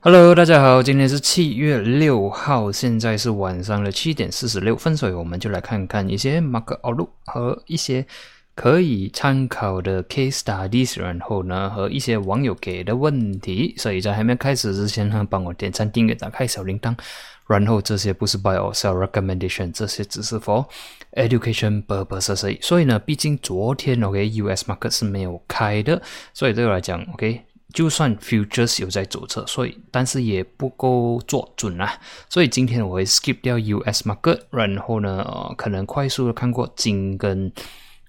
Hello，大家好，今天是七月六号，现在是晚上的七点四十六分，所以我们就来看看一些 market outlook 和一些可以参考的 case studies，然后呢和一些网友给的问题。所以在还没开始之前呢，帮我点赞、订阅、打开小铃铛。然后这些不是 buy or sell recommendation，这些只是 for education purposes。所以呢，毕竟昨天 OK，US market 是没有开的，所以对我来讲 OK。就算 futures 有在左侧，所以但是也不够做准啊。所以今天我会 skip 掉 US market，然后呢，可能快速的看过金跟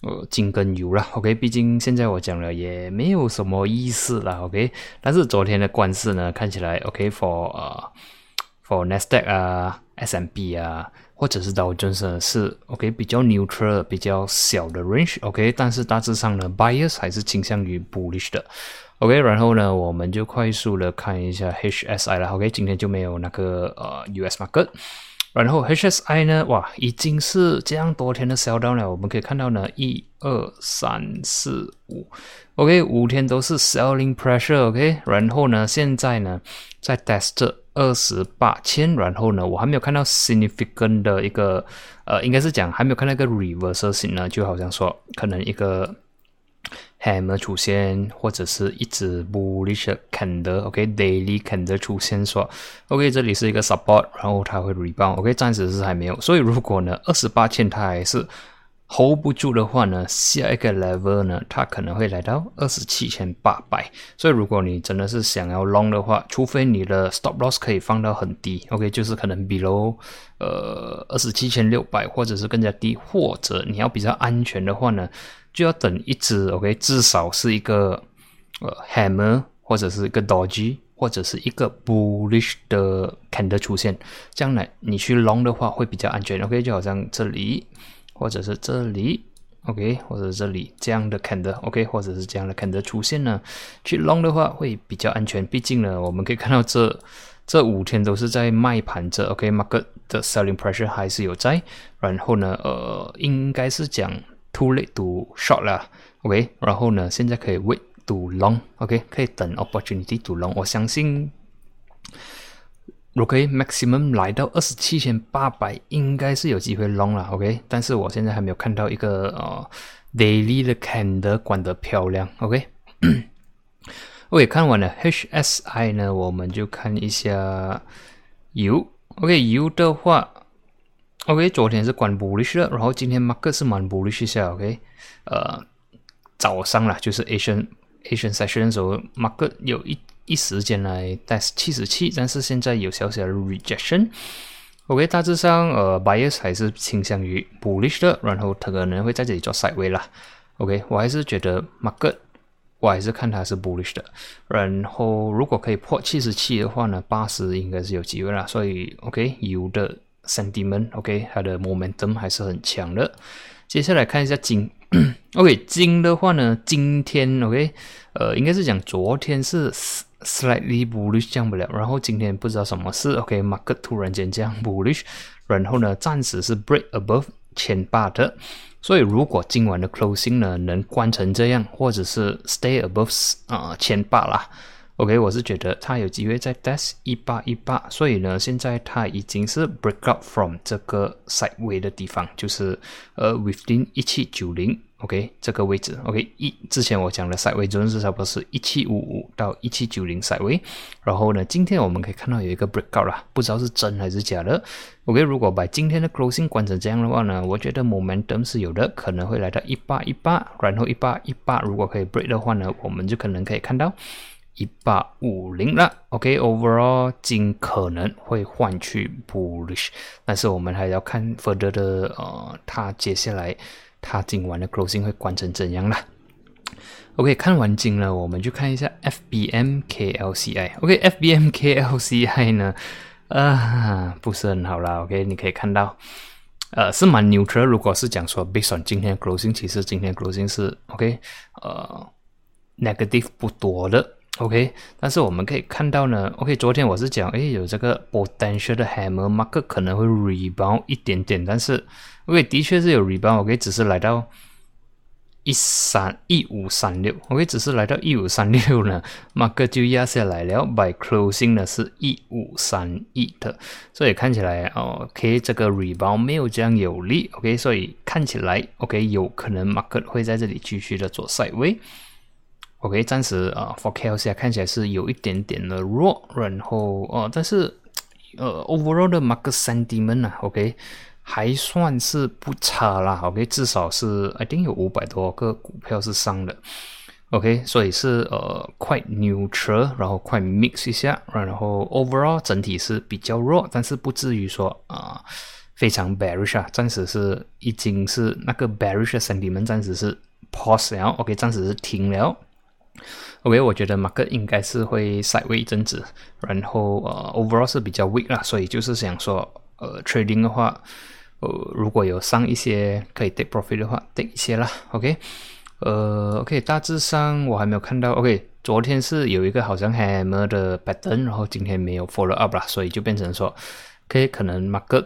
呃金跟油了。OK，毕竟现在我讲了也没有什么意思了。OK，但是昨天的关势呢，看起来 OK，for 呃 for Nasdaq 啊，S&P 啊，或者是道琼斯是 OK 比较 neutral 比较小的 range。OK，但是大致上呢，buyers 还是倾向于 bullish 的。OK，然后呢，我们就快速的看一下 HSI 了。OK，今天就没有那个呃 US market。然后 HSI 呢，哇，已经是这样多天的 sell down 了。我们可以看到呢，一二三四五，OK，五天都是 selling pressure。OK，然后呢，现在呢，在 test 二十八千，然后呢，我还没有看到 significant 的一个呃，应该是讲还没有看到一个 reversal 型呢，就好像说可能一个。Ham 出现，或者是一直不离着看的，OK，daily 看的出现说，OK，这里是一个 support，然后它会 rebound，OK，暂时是还没有，所以如果呢二十八千它还是 hold 不住的话呢，下一个 level 呢，它可能会来到二十七千八百，所以如果你真的是想要 long 的话，除非你的 stop loss 可以放到很低，OK，就是可能 below 呃二十七千六百，或者是更加低，或者你要比较安全的话呢。就要等一只，OK，至少是一个呃 hammer 或者是一个 dodgy 或者是一个 bullish 的 candle 出现，这样呢，你去 long 的话会比较安全，OK，就好像这里或者是这里，OK，或者是这里这样的 candle，OK，或者是这样的 candle 出现呢，去 long 的话会比较安全，毕竟呢，我们可以看到这这五天都是在卖盘着，OK，market 的 selling pressure 还是有在，然后呢，呃，应该是讲。Too late to short 了，OK，然后呢，现在可以 wait to long，OK，可以等 opportunity to long。我相信，OK maximum 来到二十七千八百，应该是有机会 long 了，OK。但是我现在还没有看到一个呃 daily 的 candle 关得漂亮，OK。OK，看完了 HSI 呢，我们就看一下油，OK，油的话。OK，昨天是关 bullish 的，然后今天 market 是蛮 bullish 下，OK，呃，早上啦，就是 Asian Asian session 的时候，market 有一一时间来 test 七十七，但是现在有小小的 rejection。OK，大致上呃，buyers 还是倾向于 bullish 的，然后他可能会在这里做 side way 啦。OK，我还是觉得 market 我还是看它是 bullish 的，然后如果可以破七十七的话呢，八十应该是有机会啦。所以 OK，有的。sentiment，OK，它的 momentum 还是很强的。接下来看一下金，OK，金的话呢，今天 OK，呃，应该是讲昨天是 slightly bullish 降不了，然后今天不知道什么事，OK，market 突然间降 bullish，然后呢，暂时是 break above 千八的，所以如果今晚的 closing 呢能关成这样，或者是 stay above 啊千八啦。OK，我是觉得它有机会在 test 一八一八，所以呢，现在它已经是 break up from 这个 sideway 的地方，就是呃 within 一七九零，OK 这个位置，OK 一之前我讲的 sideway 就是差不多是一七五五到一七九零 sideway，然后呢，今天我们可以看到有一个 break out 啦，不知道是真还是假的。OK，如果把今天的 closing 关成这样的话呢，我觉得 momentum 是有的，可能会来到一八一八，然后一八一八如果可以 break 的话呢，我们就可能可以看到。一八五零了，OK，Overall 金可能会换去 bullish，但是我们还要看 further 的呃，它接下来它今晚的 closing 会关成怎样了。OK，看完金了，我们就看一下 FBMKLCI。OK，FBMKLCI 呢，啊，不是很好啦。OK，你可以看到，呃，是蛮 neutral。如果是讲说 based on 今天 closing，其实今天 closing 是 OK，呃，negative 不多的。OK，但是我们可以看到呢，OK，昨天我是讲，哎，有这个 potential 的 hammer 马克可能会 rebound 一点点，但是，OK，的确是有 rebound，OK，只是来到一三一五三六，OK，只是来到一五三六呢，马克就压下来了。By closing 呢是一五三一的，所以看起来哦，OK，这个 rebound 没有这样有力，OK，所以看起来 OK 有可能马克会在这里继续的做赛位。OK，暂时啊，for K L C 看起来是有一点点的弱，然后哦，但是呃，overall 的 market sentiment 啊，OK。还算是不差啦，OK，至少是 I think 有五百多个股票是上的，OK，所以是呃，quite neutral，然后 quite mix 一下，然后 overall 整体是比较弱，但是不至于说啊非常 bearish，啊暂时是已经是那个 bearish sentiment 暂时是 pause 了，OK，暂时是停了，OK，我觉得 market 应该是会 side 位一阵子，然后呃 overall 是比较 weak 啦，所以就是想说呃 trading 的话。呃，如果有上一些可以 take profit 的话，take 一些啦，OK，呃，OK，大致上我还没有看到，OK，昨天是有一个好像 hammer 的 pattern，然后今天没有 follow up 啦，所以就变成说，OK，可能 market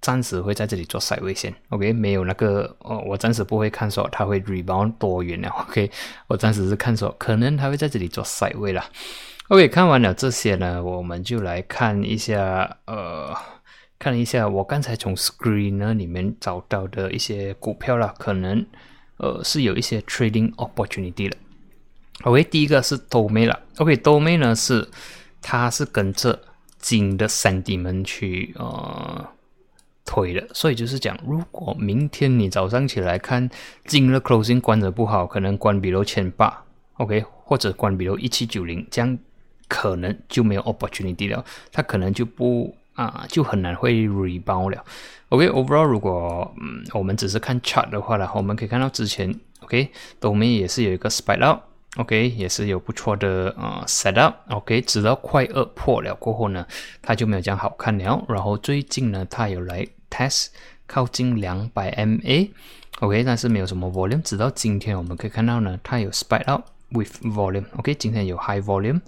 暂时会在这里做 side 位先，OK，没有那个，哦，我暂时不会看说它会 rebound 多远了，OK，我暂时是看说可能它会在这里做 side 位啦，OK，看完了这些呢，我们就来看一下，呃。看一下我刚才从 screener 里面找到的一些股票啦，可能呃是有一些 trading opportunity 的。OK，第一个是 Domei 了。，OK，斗妹呢是它是跟着金的三 D 们去呃推的，所以就是讲，如果明天你早上起来看金的 closing 关的不好，可能关比如千八，OK，或者关比如一七九零，这样可能就没有 opportunity 了，它可能就不。啊，就很难会 rebound 了。OK，overall，如果嗯我们只是看 chart 的话呢，我们可以看到之前 OK，我们也是有一个 spike up，OK，也是有不错的呃 set up，OK，直到快二破了过后呢，它就没有这样好看了。然后最近呢，它有来 test 靠近两百 MA，OK，但是没有什么 volume。直到今天我们可以看到呢，它有 spike up with volume，OK，今天有 high volume。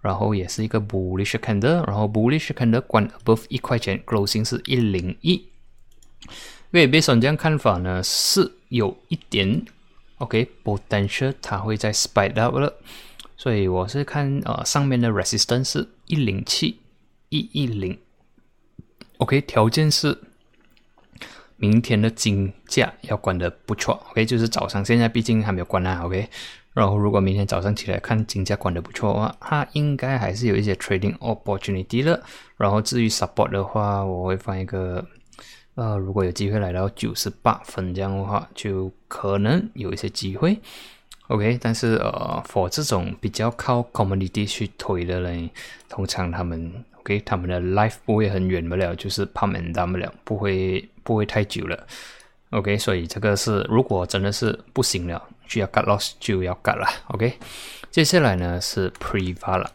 然后也是一个 bullish candle，然后 bullish candle 关 above 一块钱，closing 是一零一。因为 based on 这样看法呢，是有一点 OK potential 它会在 spike up 了，所以我是看呃上面的 resistance 是一零七一一零。OK，条件是明天的金价要关的不错。OK，就是早上现在毕竟还没有关啊。OK。然后，如果明天早上起来看金价管的不错的话，它应该还是有一些 trading opportunity 的。然后至于 support 的话，我会放一个，呃，如果有机会来到九十八分这样的话，就可能有一些机会。OK，但是呃，for 这种比较靠 community 去推的人，通常他们 OK，他们的 life 不会很远不了，就是 pump and dump 不了，不会不会太久了。OK，所以这个是如果真的是不行了。需要 cut loss 就要 cut 了，OK。接下来呢是 Priva 了，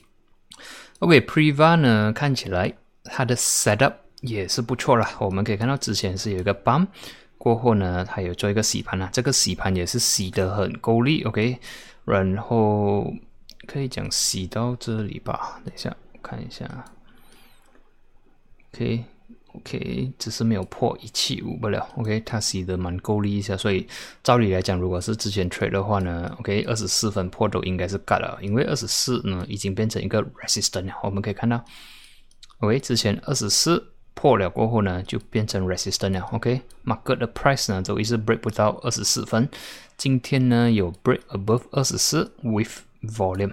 OK，Priva 呢看起来它的 setup 也是不错了。我们可以看到之前是有一个 bump，过后呢它有做一个洗盘啊，这个洗盘也是洗得很够力，OK。然后可以讲洗到这里吧，等一下看一下，OK。OK，只是没有破一七五不了。OK，它洗的蛮够力一下，所以照理来讲，如果是之前 trade 的话呢，OK，二十四分破都应该是 got 了，因为二十四呢已经变成一个 resistance 了。我们可以看到，OK，之前二十四破了过后呢，就变成 resistance 了。OK，market 的 price 呢都一直 break 不到二十四分，今天呢有 break above 二十四 with volume。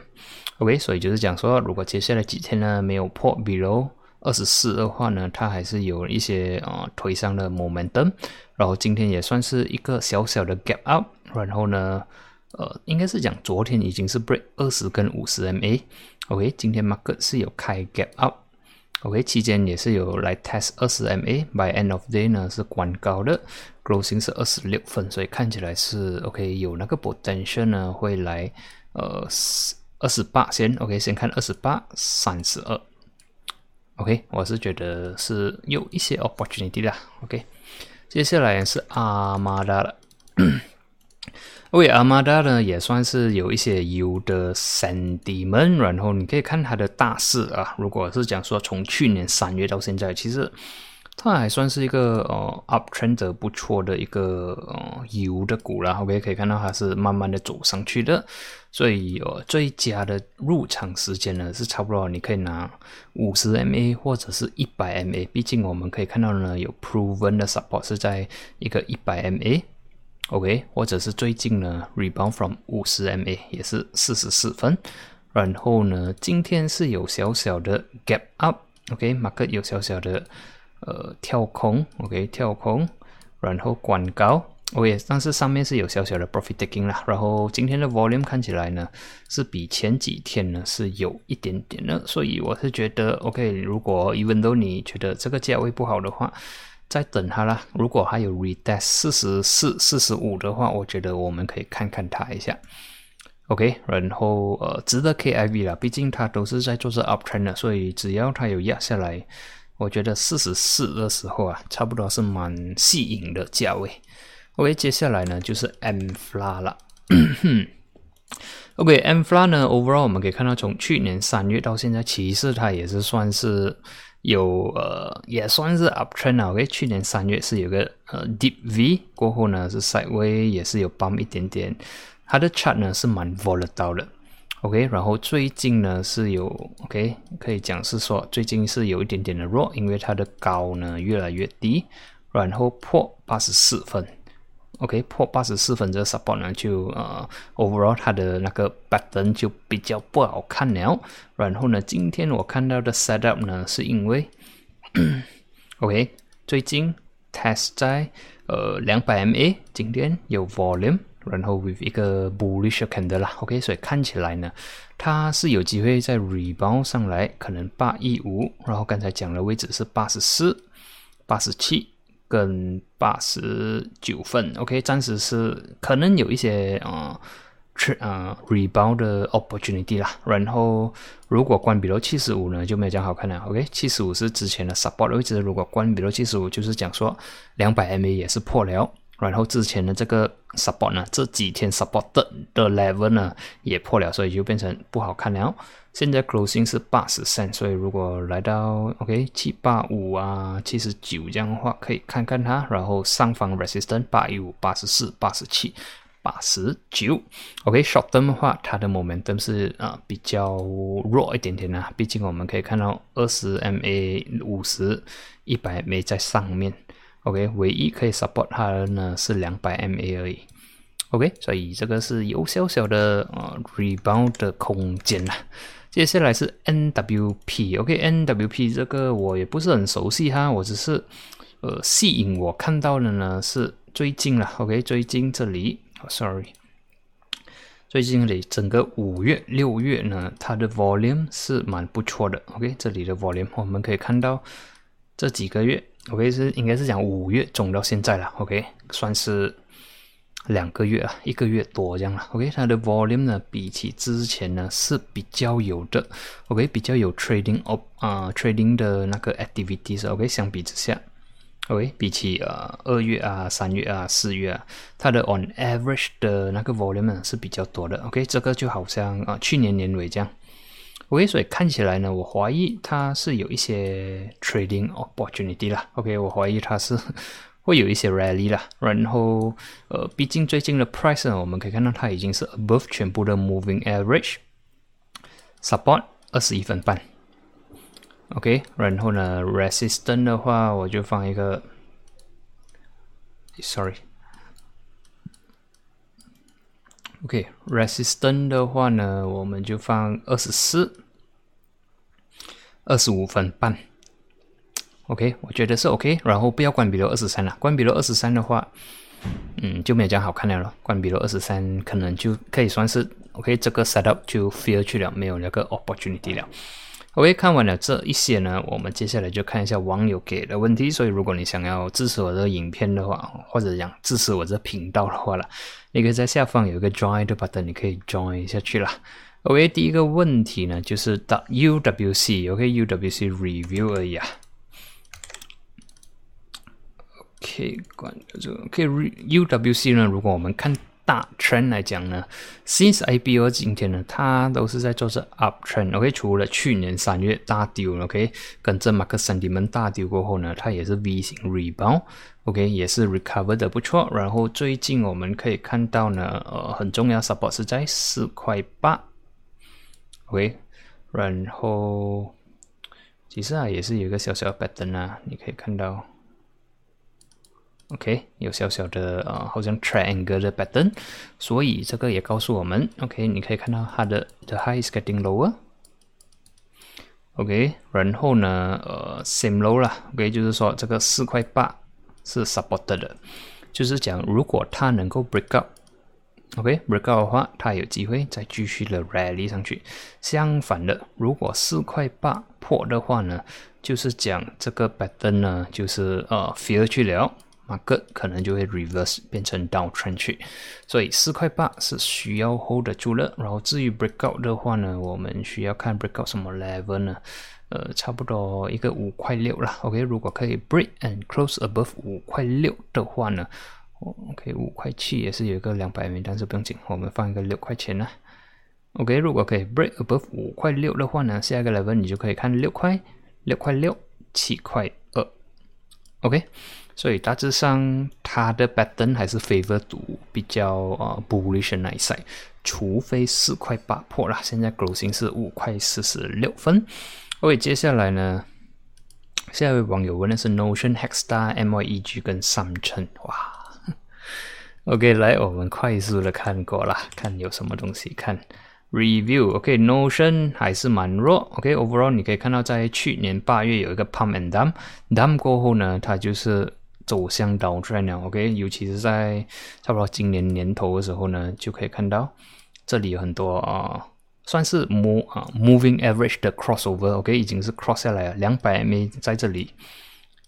OK，所以就是讲说，如果接下来几天呢没有破 below。二十四的话呢，它还是有一些啊推上的 momentum，然后今天也算是一个小小的 gap up，然后呢，呃，应该是讲昨天已经是 break 二十跟五十 MA，OK，今天 market 是有开 gap up，OK，期间也是有来 test 二十 MA，by end of day 呢是关高的，closing 是二十六分，所以看起来是 OK 有那个 potential 呢会来呃二十八先，OK 先看二十八三十二。OK，我是觉得是有一些 opportunity 的。OK，接下来是阿玛达了。OK，阿玛达呢也算是有一些有的 sentiment，然后你可以看它的大势啊。如果是讲说从去年三月到现在，其实它还算是一个呃 uptrend 不错的一个呃油的股啦。OK，可以看到它是慢慢的走上去的，所以呃最佳的入场时间呢是差不多你可以拿五十 MA 或者是一百 MA，毕竟我们可以看到呢有 proven 的 support 是在一个一百 MA，OK，或者是最近呢 rebound from 五十 MA 也是四十四分，然后呢今天是有小小的 gap up，OK，market 有小小的。呃，跳空，OK，跳空，然后管高，OK，但是上面是有小小的 profit taking 啦。然后今天的 volume 看起来呢，是比前几天呢是有一点点的，所以我是觉得 OK。如果 even though 你觉得这个价位不好的话，再等它啦。如果还有 retest 四十四、四十五的话，我觉得我们可以看看它一下，OK。然后呃，值得 KIV 啦，毕竟它都是在做这 uptrend 的，所以只要它有压下来。我觉得四十四的时候啊，差不多是蛮吸引的价位。OK，接下来呢就是 M FLA 了。OK，M FLA 呢，overall 我们可以看到，从去年三月到现在，其实它也是算是有呃，也算是 uptrend。OK，去年三月是有个呃 deep V，过后呢是 sideway，也是有 bump 一点点。它的 chart 呢是蛮 volatile 的。OK，然后最近呢是有 OK，可以讲是说最近是有一点点的弱，因为它的高呢越来越低，然后破八十四分，OK，破八十四分这个 support 呢就呃 overall 它的那个 pattern 就比较不好看了。然后呢，今天我看到的 setup 呢是因为 OK，最近 test 在呃两百 MA，今天有 volume。然后 with 一个 bullish candle 啦，OK，所以看起来呢，它是有机会在 rebound 上来，可能八一五，然后刚才讲的位置是八十四、八十七跟八十九分，OK，暂时是可能有一些啊，呃 rebound 的 opportunity 啦。然后如果关闭到七十五呢，就没有这样好看了，OK，七十五是之前的 support 位置，如果关闭到七十五，就是讲说两百 MA 也是破了。然后之前的这个 support 呢，这几天 support 的的 level 呢也破了，所以就变成不好看了。现在 closing 是八十三，所以如果来到 OK 七八五啊七十九这样的话，可以看看它。然后上方 resistance 八一五、八十四、八十七、八十九。OK short term 的话，它的 momentum 是啊比较弱一点点啊，毕竟我们可以看到二十 MA、五十、一百 MA 在上面。OK，唯一可以 support 它的呢是两百 MA 而已。OK，所以这个是有小小的呃 rebound 的空间啦。接下来是 NWP。OK，NWP 这个我也不是很熟悉哈，我只是呃吸引我看到的呢是最近了。OK，最近这里，Sorry，最近这里整个五月、六月呢，它的 volume 是蛮不错的。OK，这里的 volume 我们可以看到这几个月。OK 是应该是讲五月中到现在了，OK 算是两个月啊，一个月多这样了。OK 它的 volume 呢，比起之前呢是比较有的，OK 比较有 trading of 啊 trading 的那个 activities。OK 相比之下，OK 比起呃二月啊、三月啊、四月啊，它的 on average 的那个 volume 呢是比较多的。OK 这个就好像啊去年年尾这样。OK，所以看起来呢，我怀疑它是有一些 trading opportunity 啦。OK，我怀疑它是会有一些 rally 啦。然后，呃，毕竟最近的 price 呢，我们可以看到它已经是 above 全部的 moving average，support 二十一分半。OK，然后呢，resistance 的话，我就放一个，sorry。OK，resistance 的话呢，我们就放二十四。二十五分半，OK，我觉得是 OK。然后不要关闭了二十三了，关闭了二十三的话，嗯，就没有这样好看了了。关闭了二十三，可能就可以算是 OK，这个 setup 就 fail 去了，没有那个 opportunity 了。OK，看完了这一些呢，我们接下来就看一下网友给的问题。所以如果你想要支持我这个影片的话，或者想支持我这频道的话了，你可以在下方有一个 join 的 button，你可以 join 下去了。OK，第一个问题呢，就是到 UWC，OK，UWC review 而已啊。OK，关这个 OK，UWC 呢，如果我们看大 trend 来讲呢，since IPO 今天呢，它都是在做是 up trend。OK，除了去年三月大丢，OK，跟着马克三 D 们大丢过后呢，它也是 V 型 rebound。OK，也是 recover 的不错。然后最近我们可以看到呢，呃，很重要 support 是在四块八。OK，然后其实啊，也是有一个小小 pattern 啊，你可以看到。OK，有小小的呃，好像 triangle 的 pattern，所以这个也告诉我们，OK，你可以看到它的 the high is getting lower。OK，然后呢，呃，same low 啦，OK，就是说这个四块八是 supported 的，就是讲如果它能够 break up，OK，break up 的话，它有机会再继续的 rally 上去。相反的，如果四块八破的话呢，就是讲这个 pattern 呢，就是呃 fail 去了。马克可能就会 reverse 变成 downtrend 去，所以四块八是需要 hold 得住了。然后至于 breakout 的话呢，我们需要看 breakout 什么 level 呢？呃，差不多一个五块六啦。OK，如果可以 break and close above 五块六的话呢，OK，五块七也是有一个两百元，但是不用紧，我们放一个六块钱呢。OK，如果可以 break above 五块六的话呢，下一个 level 你就可以看六块、六块六、七块二。OK。所以大致上，它的 pattern 还是 favor 读比较呃 bullish 那一 side，除非四块八破了。现在 g r o s i n g 是五块四十六分。OK，接下来呢，下一位网友问的是 Notion、Hexstar、MYEG 跟三成，哇！OK，来我们快速的看过了，看有什么东西看 review。OK，Notion 还是蛮弱。OK，overall 你可以看到，在去年八月有一个 pump and dump，dump 过后呢，它就是。走向 downtrend 了，OK，尤其是在差不多今年年头的时候呢，就可以看到这里有很多啊，算是 move 啊 moving average 的 crossover，OK，已经是 cross 下来了，两百 MA 在这里，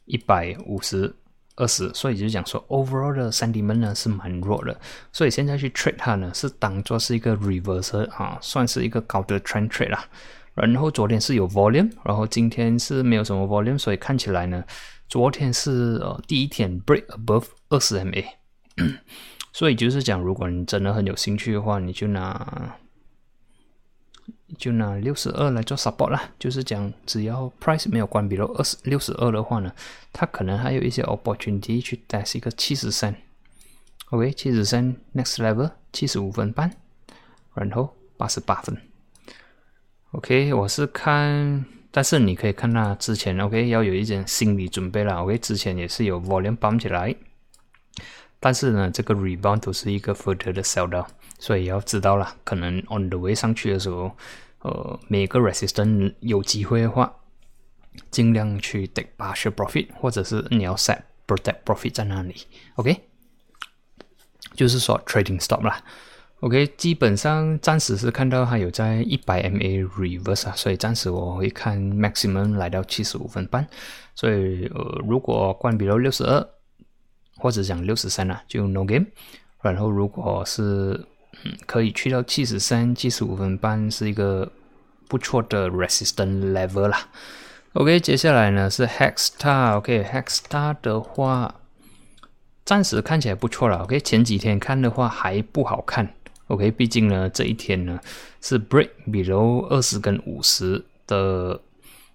一百五十二十，所以就讲说 overall 的 sentiment 呢是蛮弱的，所以现在去 trade 它呢是当做是一个 reverse 啊，算是一个高的 trend trade 啦。然后昨天是有 volume，然后今天是没有什么 volume，所以看起来呢。昨天是呃第一天 break above 二十 MA，所以就是讲，如果你真的很有兴趣的话，你就拿就拿六十二来做 support 啦。就是讲，只要 price 没有关闭到二十六十二的话呢，它可能还有一些 opportunity 去 test 一个七十三。OK，七十三 next level 七十五分半，然后八十八分。OK，我是看。但是你可以看到之前，OK，要有一点心理准备了，OK，之前也是有 volume 绑起来，但是呢，这个 rebound 都是一个 further 的 sell down，所以要知道了，可能 on the way 上去的时候，呃，每个 resistance 有机会的话，尽量去 take partial profit，或者是你要 set protect profit 在那里，OK，就是说 trading stop 啦。OK，基本上暂时是看到它有在一百 MA reverse 啊，所以暂时我会看 maximum 来到七十五分半，所以呃，如果关闭到六十二或者讲六十三啊，就 no game。然后如果是嗯可以去到七十三、七十五分半，是一个不错的 resistance level 啦。OK，接下来呢是 Hexstar，OK，Hexstar 的话暂时看起来不错了。OK，前几天看的话还不好看。OK，毕竟呢，这一天呢是 break below 二十跟五十的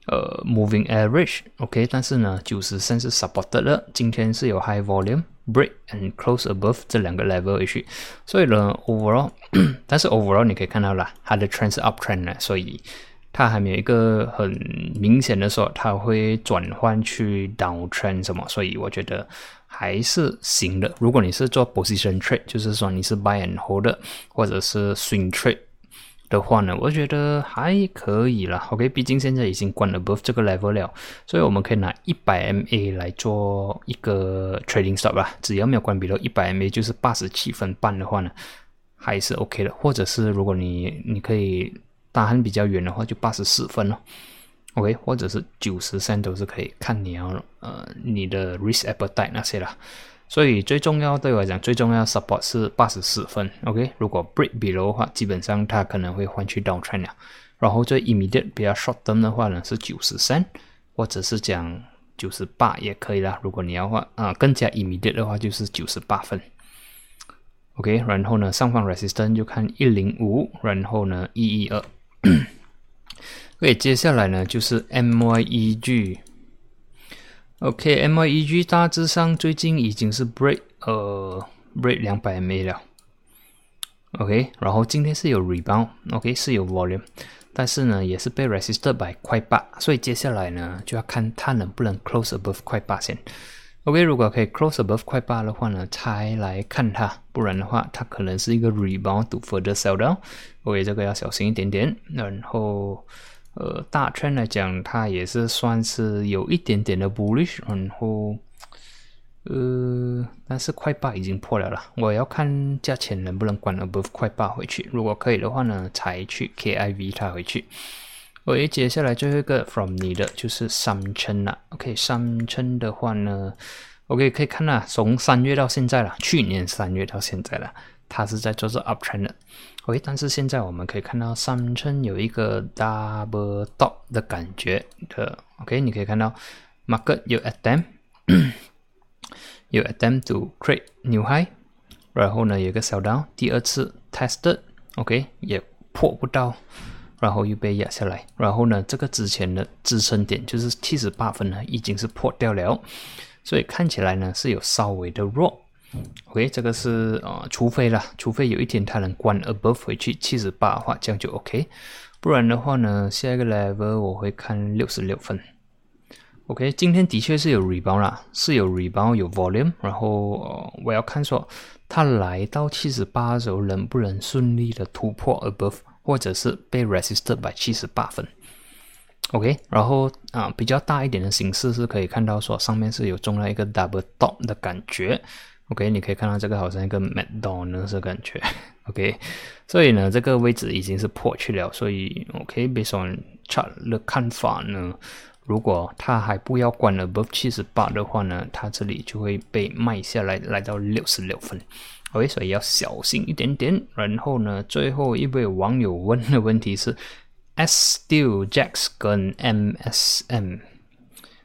呃 moving average。OK，但是呢，九十三是 supported 了。今天是有 high volume break and close above 这两个 level 去，所以呢，overall，但是 overall 你可以看到啦，它的 trend 是 up trend 呢，所以它还没有一个很明显的说它会转换去 down trend 什么，所以我觉得。还是行的。如果你是做 position trade，就是说你是 buy and hold 的，或者是 swing trade 的话呢，我觉得还可以了。OK，毕竟现在已经关了 above 这个 level 了，所以我们可以拿一百 MA 来做一个 trading stop 吧。只要没有关闭到一百 MA，就是八十七分半的话呢，还是 OK 的。或者是如果你你可以打很比较远的话，就八十四分了。OK，或者是九十三都是可以，看你要呃你的 risk appetite 那些啦。所以最重要对我来讲，最重要 support 是八十四分。OK，如果 break below 的话，基本上它可能会换去 downtrend 了。然后最 immediate 比较 short term 的话呢是九十三，或者是讲九十八也可以啦。如果你要话啊更加 immediate 的话就是九十八分。OK，然后呢，上方 resistance 就看一零五，然后呢一一二。OK，接下来呢就是 MYEG。OK，MYEG 大致上最近已经是 break 呃 break 两百 MA 了。OK，然后今天是有 rebound，OK 是有 volume，但是呢也是被 resisted by 快八，所以接下来呢就要看它能不能 close above 快八先。OK，如果可以 close above 快八的话呢，才来看它，不然的话它可能是一个 rebound to further sell down。OK，这个要小心一点点。然后。呃，大圈来讲，它也是算是有一点点的 bullish，然后，呃，但是快八已经破了了，我要看价钱能不能关了把快八回去，如果可以的话呢，才去 KIV 它回去。OK，接下来最后一个 from 你的就是三圈了。OK，三圈的话呢，OK 可以看到从三月到现在了，去年三月到现在了，它是在做着 uptrend 的。OK，但是现在我们可以看到上称有一个 double top 的感觉的。OK，你可以看到 market 有 attempt 有 attempt to create new high，然后呢有个小 down，第二次 tested，OK 也破不到，然后又被压下来。然后呢这个之前的支撑点就是七十八分呢已经是破掉了，所以看起来呢是有稍微的弱。OK，这个是呃，除非啦，除非有一天它能关 above 回去七十八的话，这样就 OK。不然的话呢，下一个 level 我会看六十六分。OK，今天的确是有 rebound 啦，是有 rebound 有 volume，然后、我要看说它来到七十八的时候能不能顺利的突破 above，或者是被 resisted by 七十八分。OK，然后啊比较大一点的形式是可以看到说上面是有中了一个 double top 的感觉。OK，你可以看到这个好像一个 McDonald 的感觉。OK，所以呢，这个位置已经是破去了。所以 OK，based on chart 的看法呢，如果它还不要关 above 七十八的话呢，它这里就会被卖下来，来到六十六分。OK，所以要小心一点点。然后呢，最后一位网友问的问题是：S still Jacks 跟 MSM。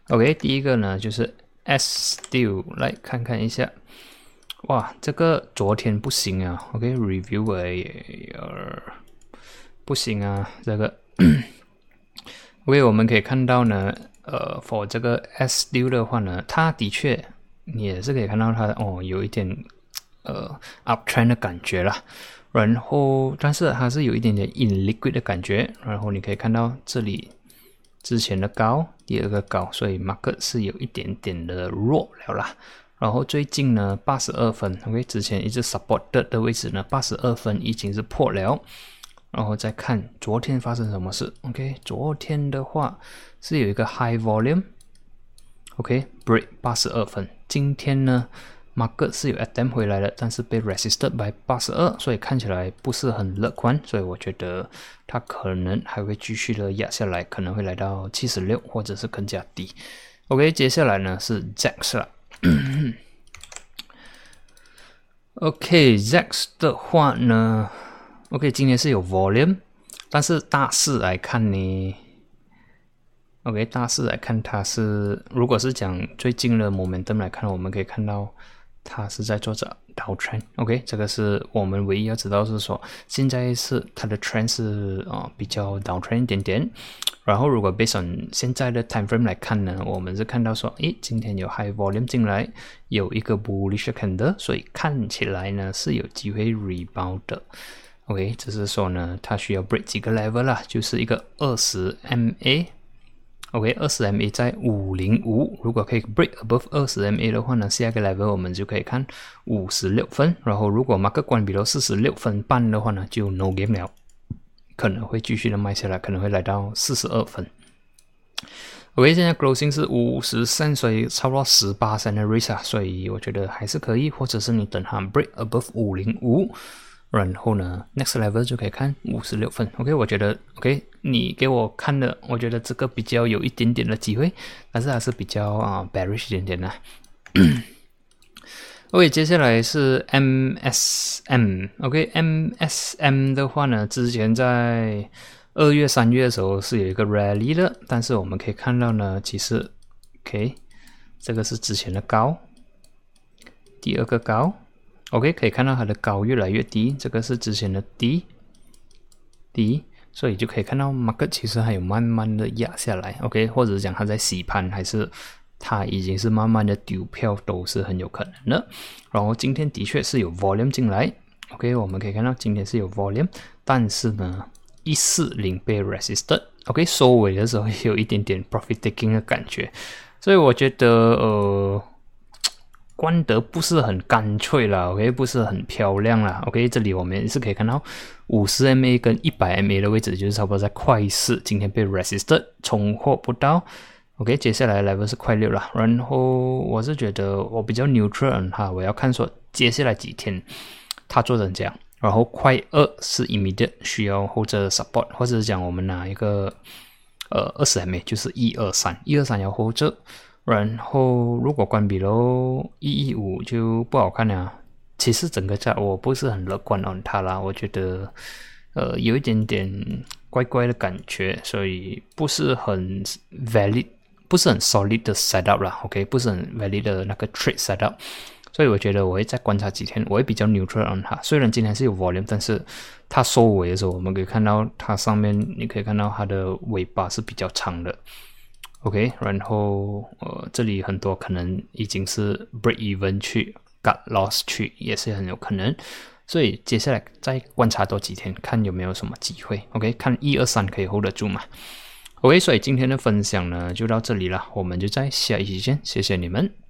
OK，第一个呢就是 S still，来看看一下。哇，这个昨天不行啊，OK，review 呃不行啊，这个，OK，我们可以看到呢，呃，for 这个 S 六的话呢，它的确你也是可以看到它哦，有一点呃 uptrend 的感觉啦，然后但是它是有一点点 in liquid 的感觉，然后你可以看到这里之前的高，第二个高，所以 market 是有一点点的弱了啦。然后最近呢，八十二分，OK，之前一直 supported 的位置呢，八十二分已经是破了。然后再看昨天发生什么事，OK，昨天的话是有一个 high volume，OK，break 八十二分。今天呢，market 是有 attempt 回来了，但是被 resisted by 八十二，所以看起来不是很乐观。所以我觉得它可能还会继续的压下来，可能会来到七十六或者是更加低。OK，接下来呢是 Jax 了。OK，Zax 的话呢，OK，今天是有 volume，但是大势来看呢，OK，大势来看它是，如果是讲最近的 momentum 来看，我们可以看到它是在做着 downtrend，OK，这个是我们唯一要知道是说，现在是它的 trend 是啊比较 downtrend 一点点。然后，如果 base on 现在的 time frame 来看呢，我们是看到说，诶，今天有 high volume 进来，有一个 bullish candle，所以看起来呢是有机会 rebound 的。OK，只是说呢，它需要 break 几个 level 啦，就是一个二十 MA。OK，二十 MA 在五零五，如果可以 break above 二十 MA 的话呢，下一个 level 我们就可以看五十六分。然后，如果 mark 关闭到四十六分半的话呢，就 no game 了。可能会继续的卖下来，可能会来到四十二分。OK，现在 closing 是五十三，所以差不多十八三的 risk 啊，所以我觉得还是可以，或者是你等它 break above 五零五，然后呢 next level 就可以看五十六分。OK，我觉得 OK，你给我看的，我觉得这个比较有一点点的机会，但是还是比较啊 bearish 一点点的。OK，接下来是 MSM。OK，MSM 的话呢，之前在二月、三月的时候是有一个 rally 的，但是我们可以看到呢，其实 OK，这个是之前的高，第二个高 OK，可以看到它的高越来越低，这个是之前的低低，所以就可以看到 market 其实还有慢慢的压下来。OK，或者讲它在洗盘，还是它已经是慢慢的丢票，都是很有可能的。然后今天的确是有 volume 进来。OK，我们可以看到今天是有 volume，但是呢，一四零被 resisted。OK，收尾的时候有一点点 profit taking 的感觉，所以我觉得呃。关得不是很干脆啦，OK，不是很漂亮啦，OK，这里我们是可以看到五十 MA 跟一百 MA 的位置，就是差不多在快四，今天被 resisted 冲破不到，OK，接下来 level 是快六了，然后我是觉得我比较 neutral 哈，我要看说接下来几天它做成这样，然后快二是 immediate 需要或者 support，或者是讲我们拿一个呃二十 MA 就是一二三，一二三要或者。然后，如果关闭喽，一一五就不好看了。其实整个价我不是很乐观哦，它啦，我觉得呃有一点点怪怪的感觉，所以不是很 valid，不是很 solid 的 setup 啦。OK，不是很 valid 的那个 trade setup，所以我觉得我会再观察几天，我会比较 neutral on 它。虽然今天是有 volume，但是它收尾的时候，我们可以看到它上面，你可以看到它的尾巴是比较长的。OK，然后呃，这里很多可能已经是 break even 去 got loss 去，也是很有可能。所以接下来再观察多几天，看有没有什么机会。OK，看一二三可以 hold 得住嘛？OK，所以今天的分享呢就到这里了，我们就在下一期见，谢谢你们。